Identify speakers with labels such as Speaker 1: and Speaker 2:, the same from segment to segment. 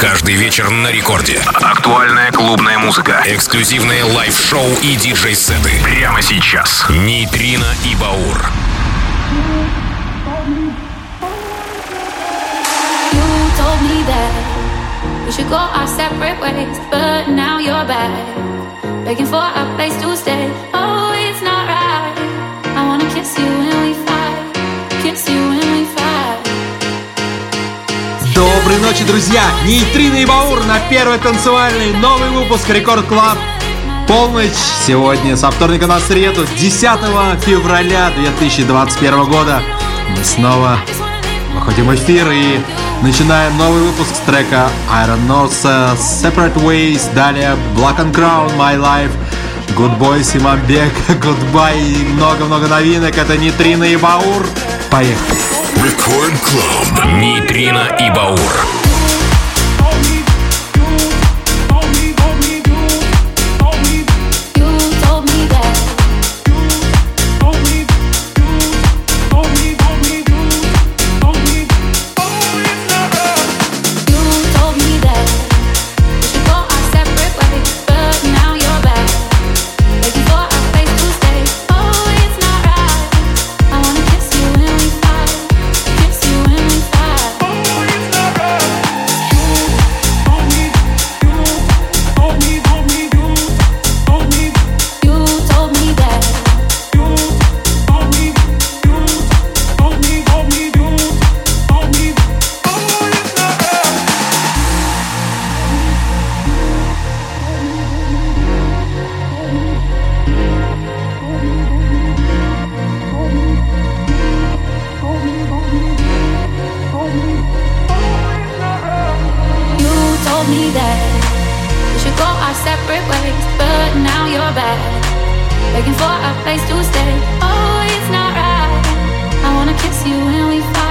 Speaker 1: Каждый вечер на рекорде. Актуальная клубная музыка. Эксклюзивные лайв-шоу и диджей-сеты. Прямо сейчас. Нейтрино и Баур.
Speaker 2: We should go our separate ways, but now you're back, begging for a place to stay. Oh, it's not right. I wanna kiss you
Speaker 3: Доброй ночи, друзья! Нейтрино и Баур на первый танцевальный новый выпуск Рекорд Клаб. Полночь сегодня со вторника на среду, 10 февраля 2021 года. Мы снова выходим в эфир и начинаем новый выпуск с трека Iron Nose Separate Ways, далее Black and Crown, My Life, Good Boy, Симамбек, Goodbye и много-много новинок. Это Нейтрино и Баур. Поехали!
Speaker 1: Рекорд Клаб. Нейтрино и Баур.
Speaker 2: Separate ways, but now you're back, begging for a place to stay. Oh, it's not right. I wanna kiss you when we fight,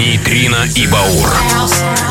Speaker 4: Нейтрино и Баур.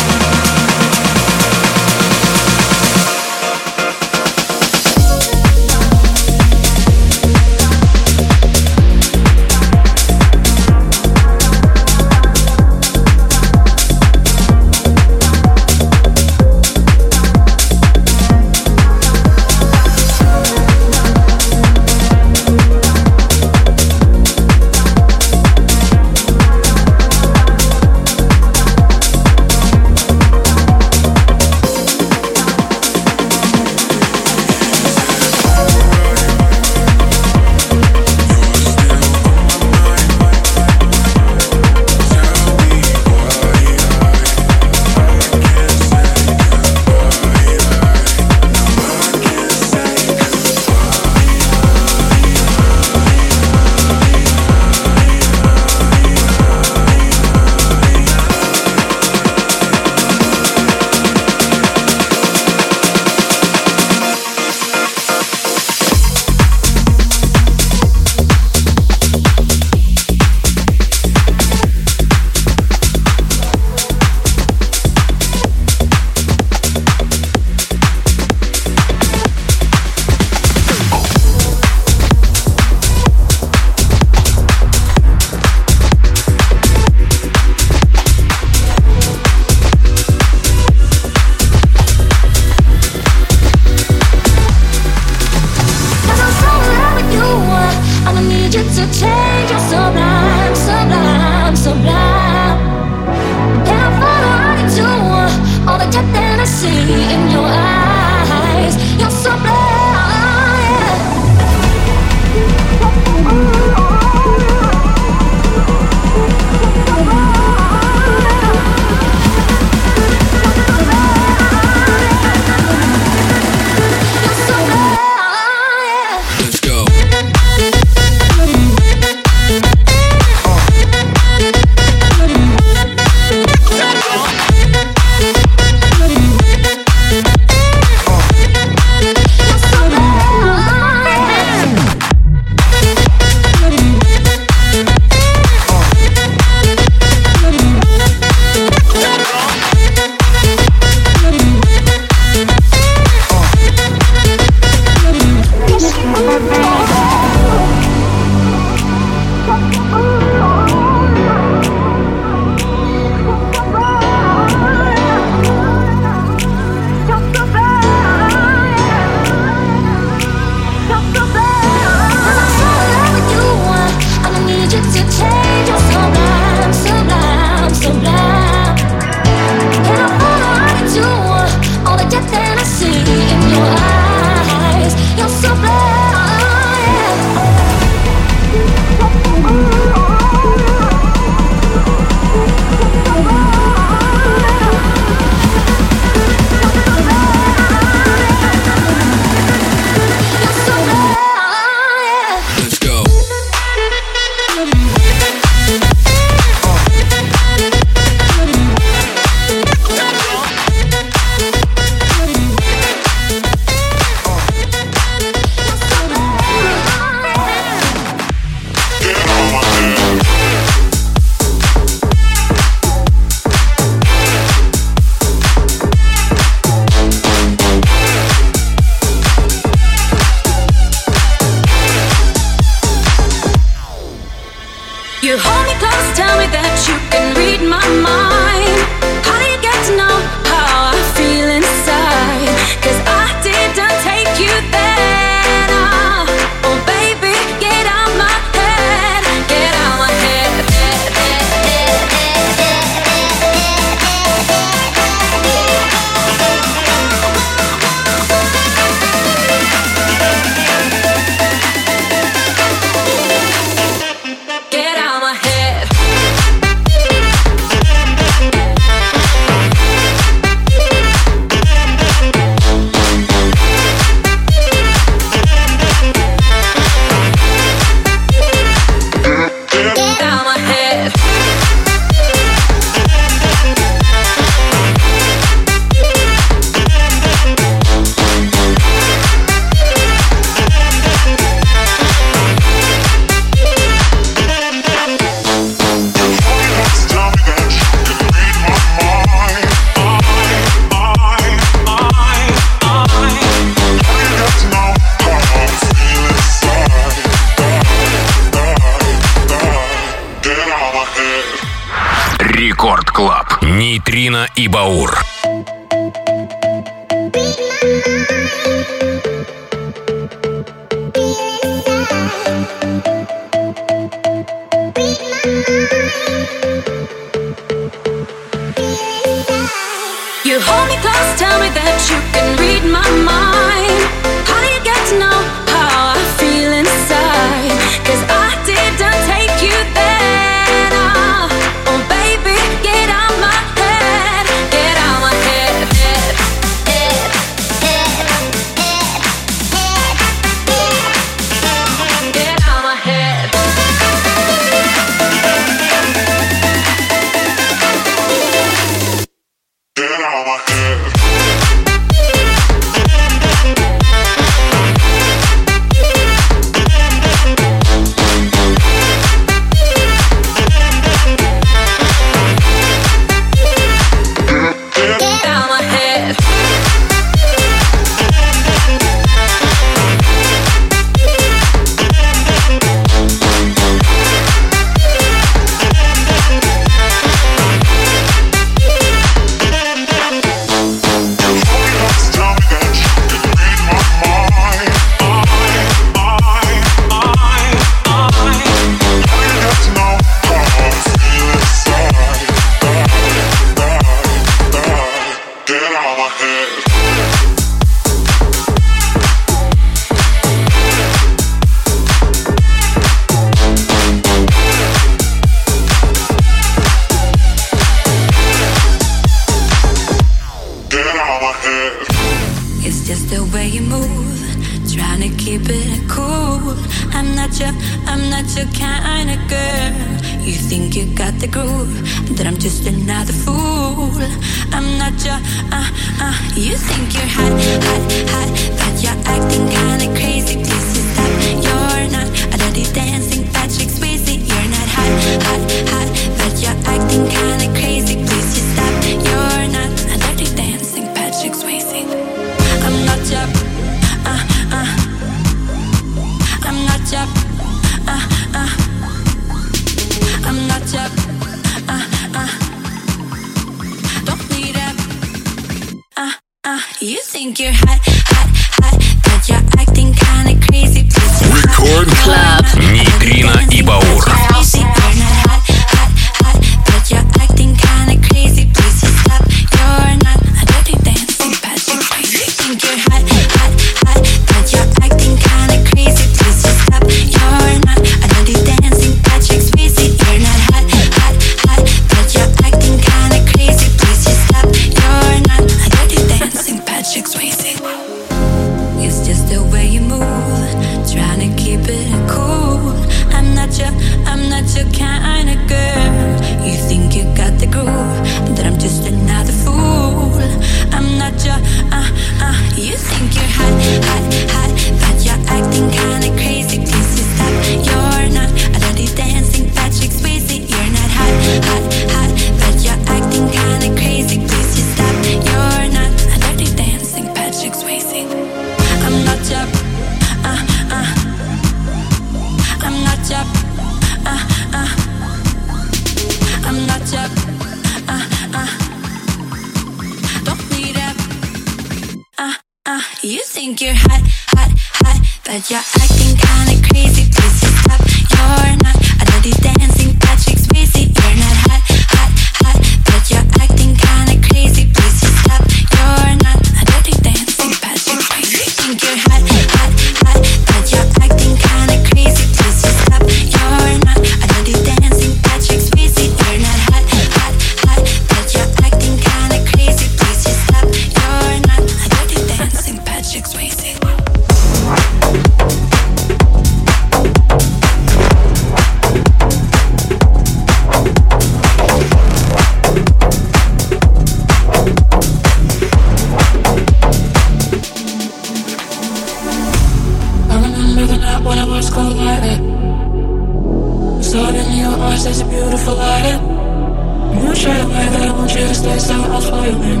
Speaker 5: violin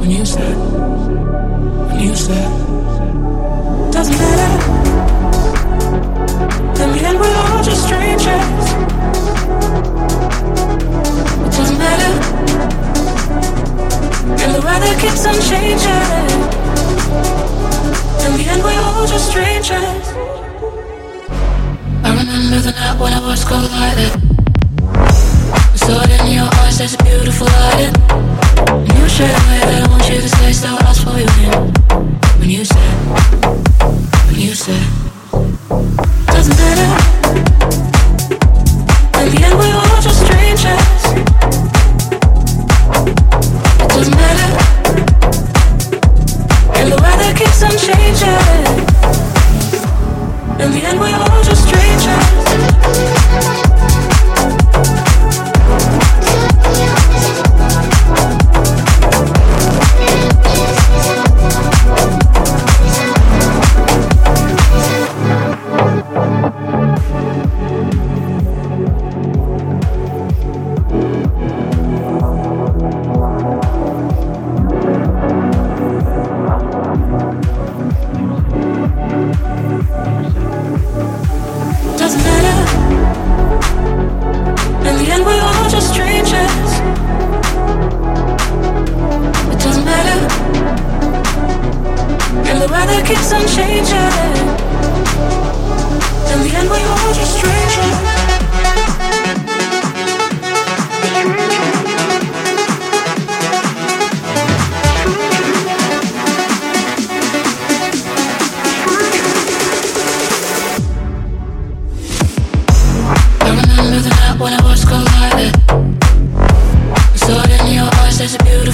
Speaker 5: when you said, when you said, doesn't matter. In the end, we're all just strangers. It doesn't matter. And the weather keeps on changing. In the end, we're all just strangers. I remember the night when I was cold-hearted thought in your eyes, there's a beautiful light And you straight away that I want you to stay, so I'll pull you in When you said, when you said Doesn't matter. In the end we're all just strangers. It doesn't matter. And the weather keeps on changing. In the end we're all just strangers.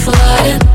Speaker 3: Flying.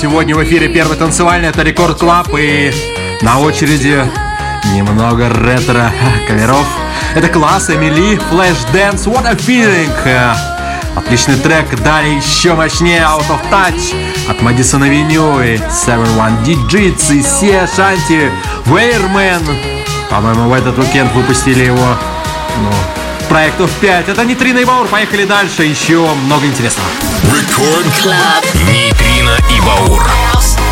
Speaker 3: Сегодня в эфире первый танцевальный. Это Рекорд Клаб. И на очереди немного ретро каверов. Это класс Эмили, Flash Dance, What a Feeling. Отличный трек. Далее еще мощнее Out of Touch от Madison Avenue и 7-1 Digits и Sia Shanti Weirman. По-моему, в этот уикенд выпустили его ну, проектов 5. Это Нитрина и Баур. Поехали дальше. Еще много интересного.
Speaker 6: Рекорд Клаб. Нейтрино и Баур.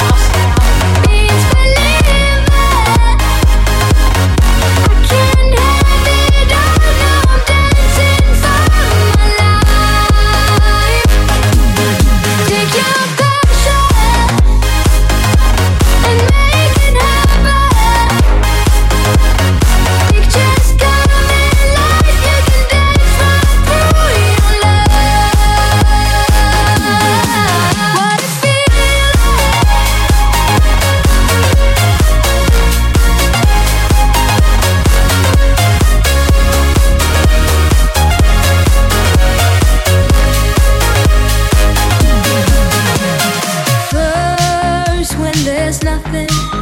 Speaker 7: there's nothing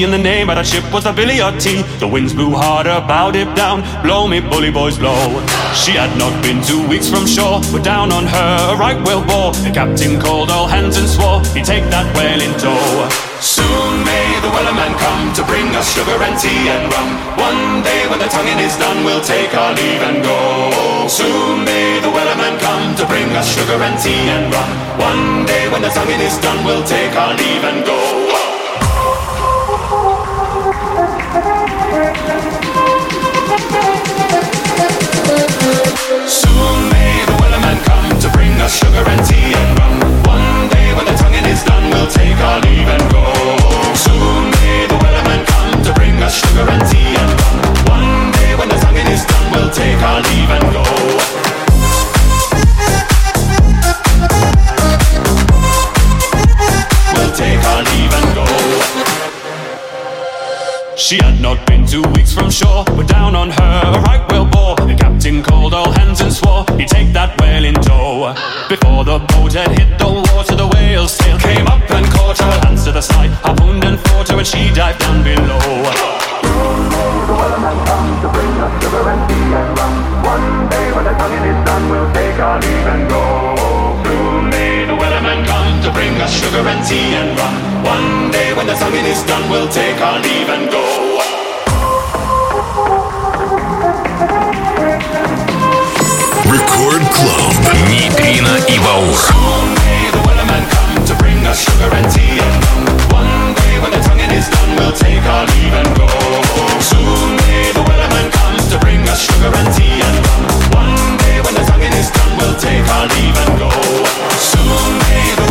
Speaker 7: sea, the name of that ship was the Billy o' Tea. The winds blew harder, bowed it down, blow me bully boys blow. She had not been two weeks from shore, but down on her a right whale bore. The captain called all hands and swore he'd take that whale in tow. Soon may the wellerman come to bring us sugar and tea and rum. One day when the tonguing is done, we'll take our leave and go. Soon may the wellerman come to bring us sugar and tea and rum. One day when the tonguing is done, we'll take our leave and go. Tonguing is done, we'll take before the boat had hit the water, the whale's tail came up and caught her. Hands to the side, harpooned and fought her, and she dived down below. One day when the singing is done, we'll take our leave and go. Soon come to bring us sugar and tea and rum. One day when the tonguing is done, we'll take our leave and go. Is done, we'll take our leave and go. Soon may the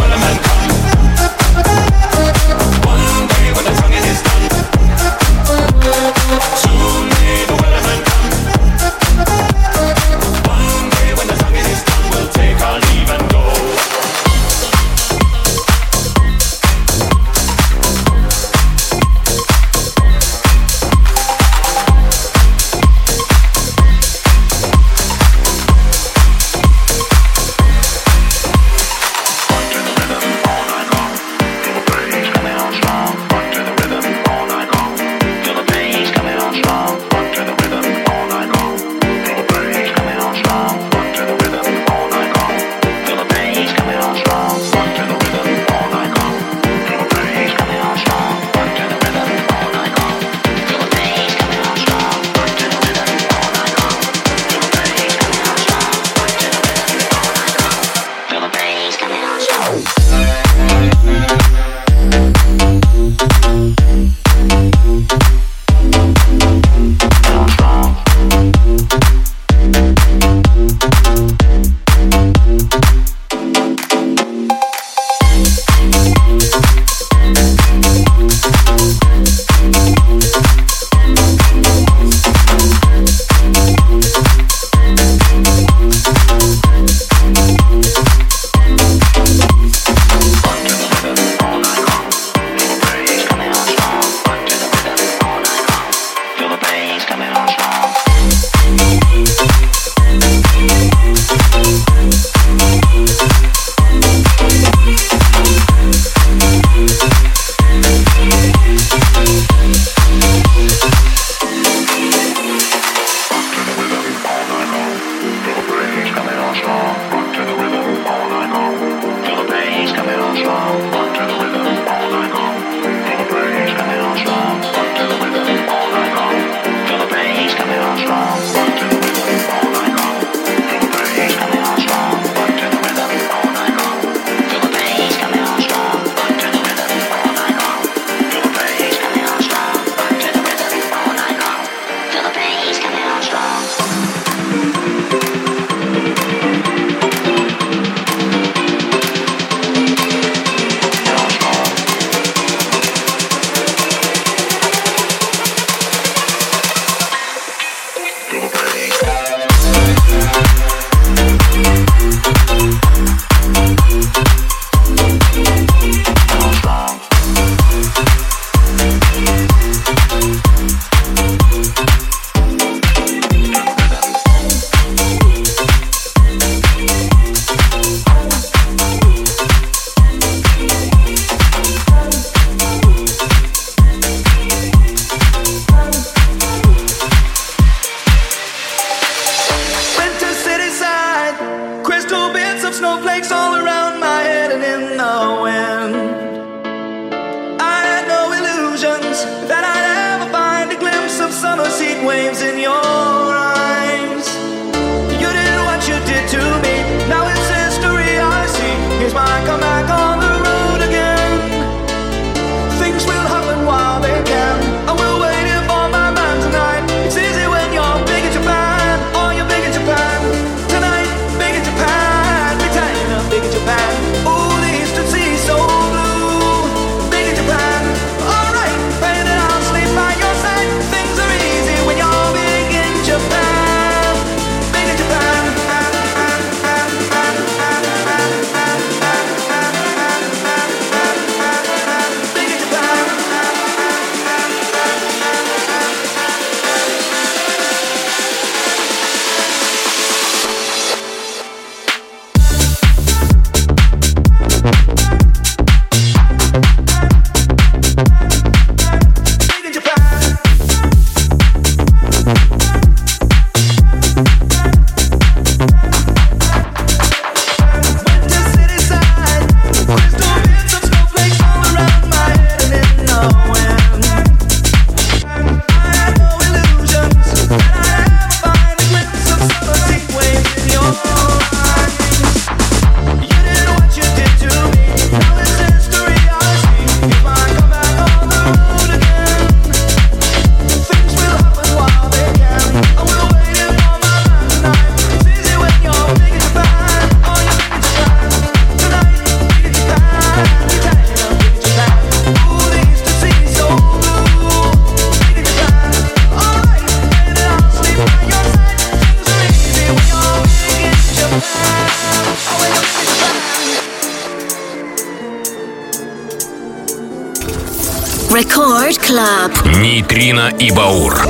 Speaker 1: Нейтрино и Баур.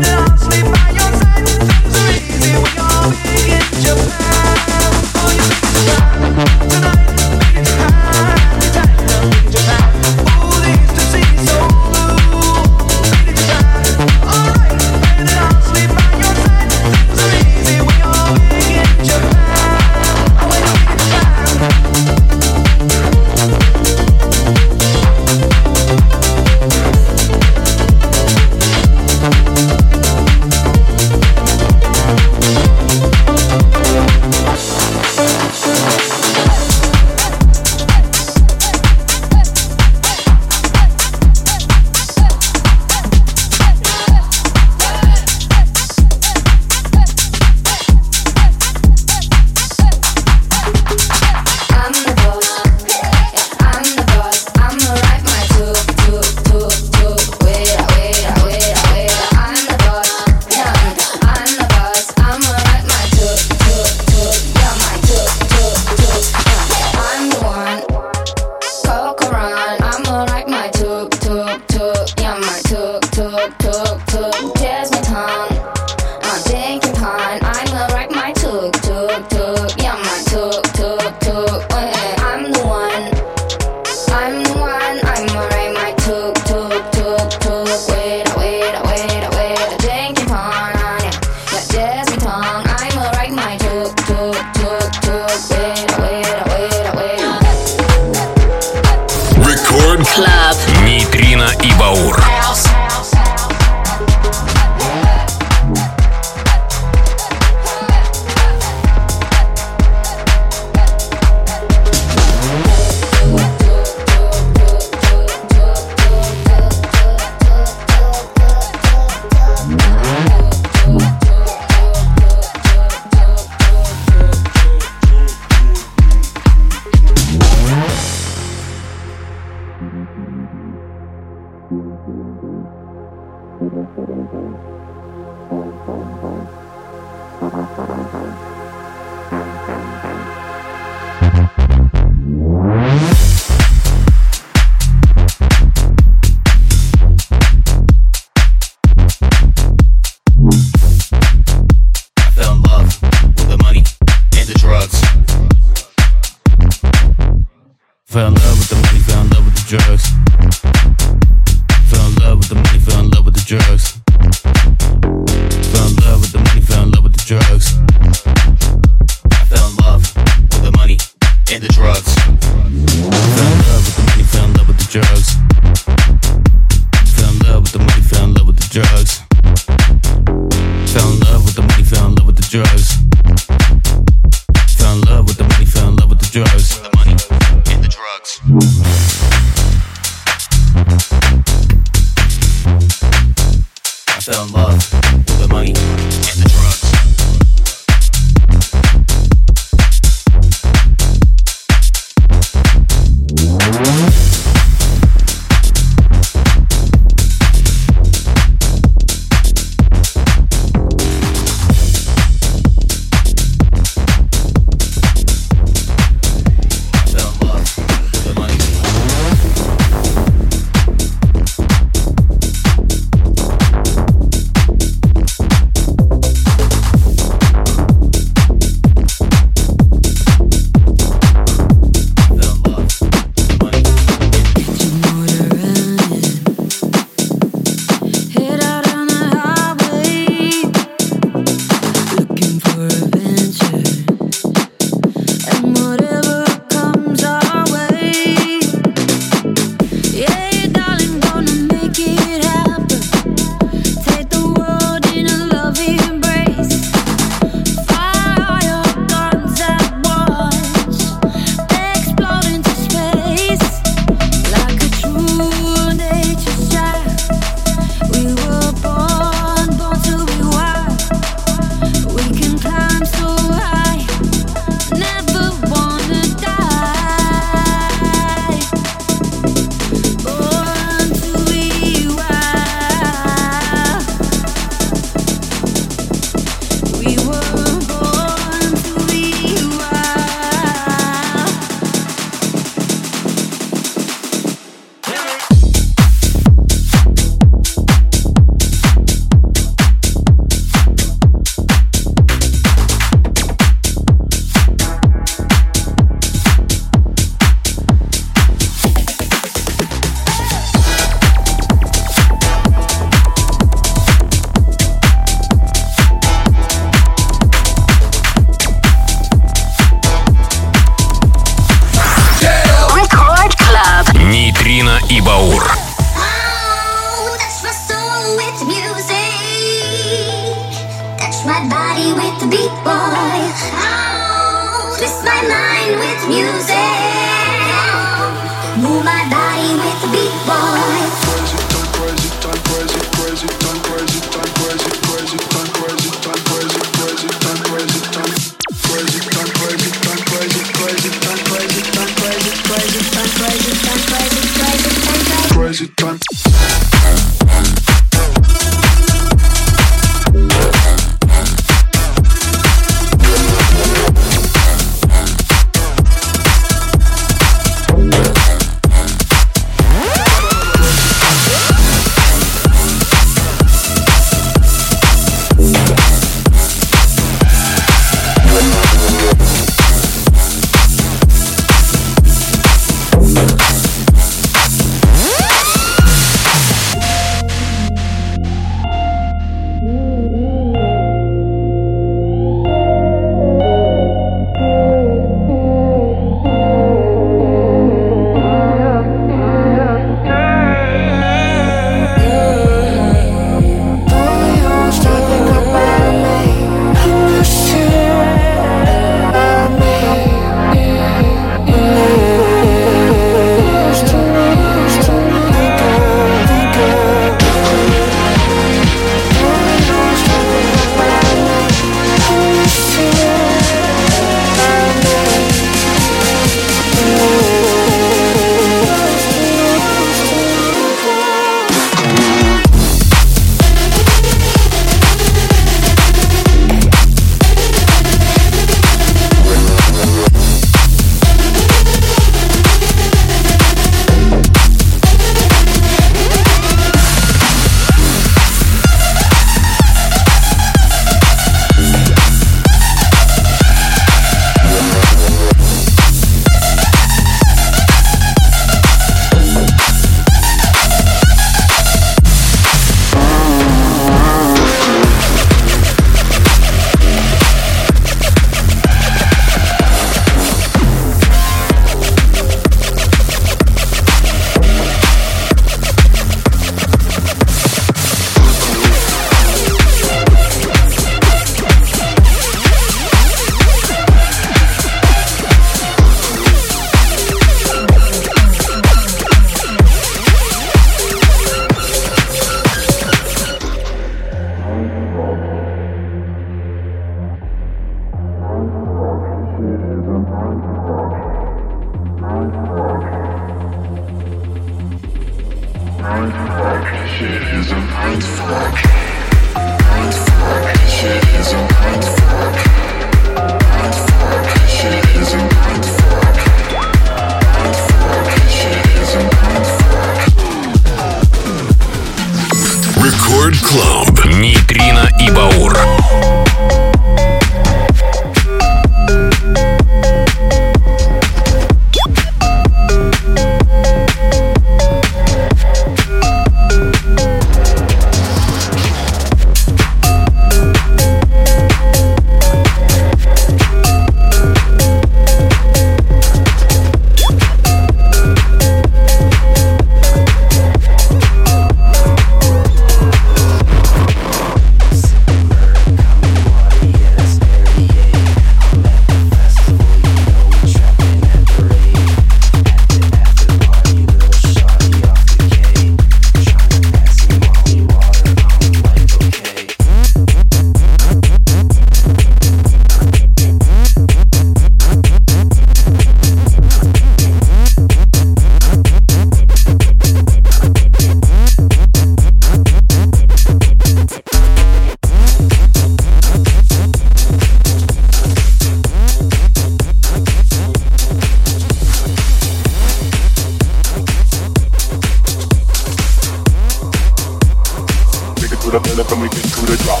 Speaker 8: the
Speaker 9: minute and
Speaker 10: we
Speaker 11: get into the drop.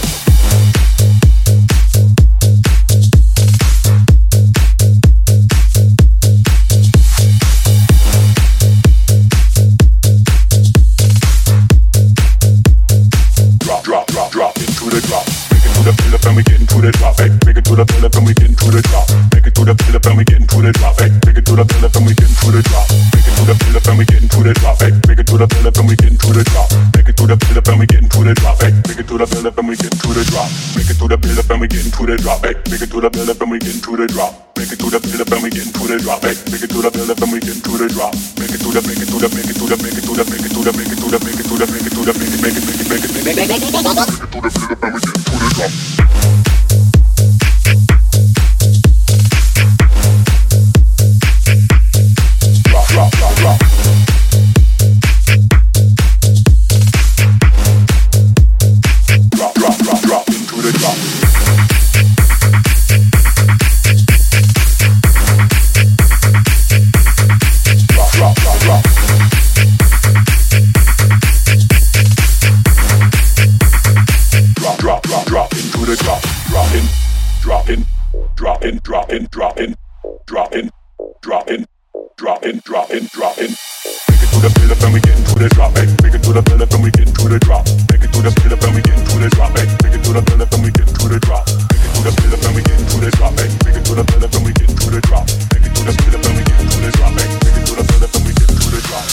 Speaker 11: Make it to the pillar and we get into the drop. Make it to the pillar and we get into the drop. Make it to the pillar and we get into the drop. Make it to the pillar and we get into the drop. Make it to the build up and we get into the drop to the fill up and we get into the drop. Make it to the fill up and we get into the drop. Hey, make it to the fill up and we get into the drop. Make it to the fill up and we get into the drop. Hey, make it to the fill up and we get into the drop. Make it to the make it to the make it to the make it to the make it to the make it to the make it to the make it to the make it make it make it make it make it make it to the fill up and we get into the drop. Drop in, drop in, drop in. Make it to the fill and we get into the drop. Hey, make it to the fill and we get into the drop. Make it to the fill and we get into the drop. Hey, make it to the fill and we get into the drop. Make it to the fill and we get into the drop. Hey, make it to the fill and we get into the drop. Make it to the fill and we get into the drop. Hey, make it to the fill and we get into the drop.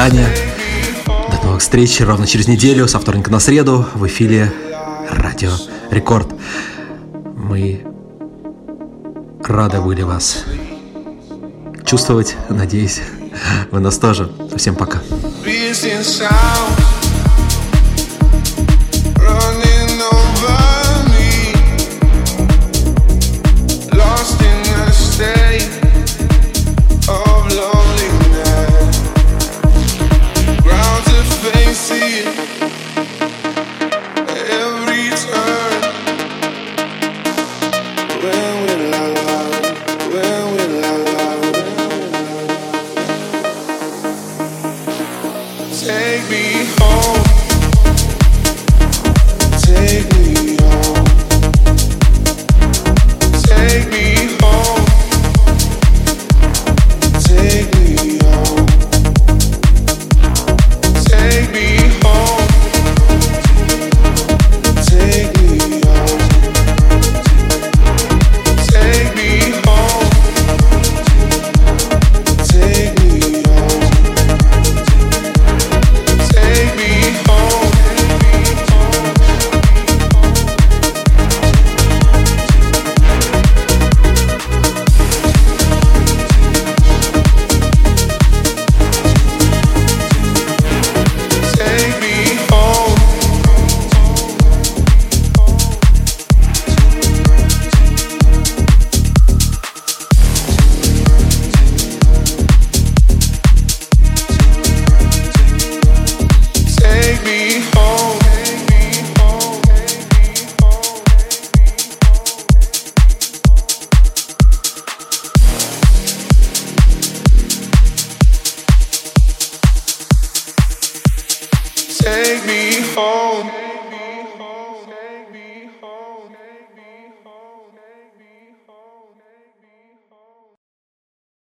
Speaker 3: Свидания, до новых встреч ровно через неделю, со вторника на среду в эфире Радио Рекорд. Мы рады были вас чувствовать, надеюсь, вы нас тоже. Всем пока.
Speaker 8: Piercing sounds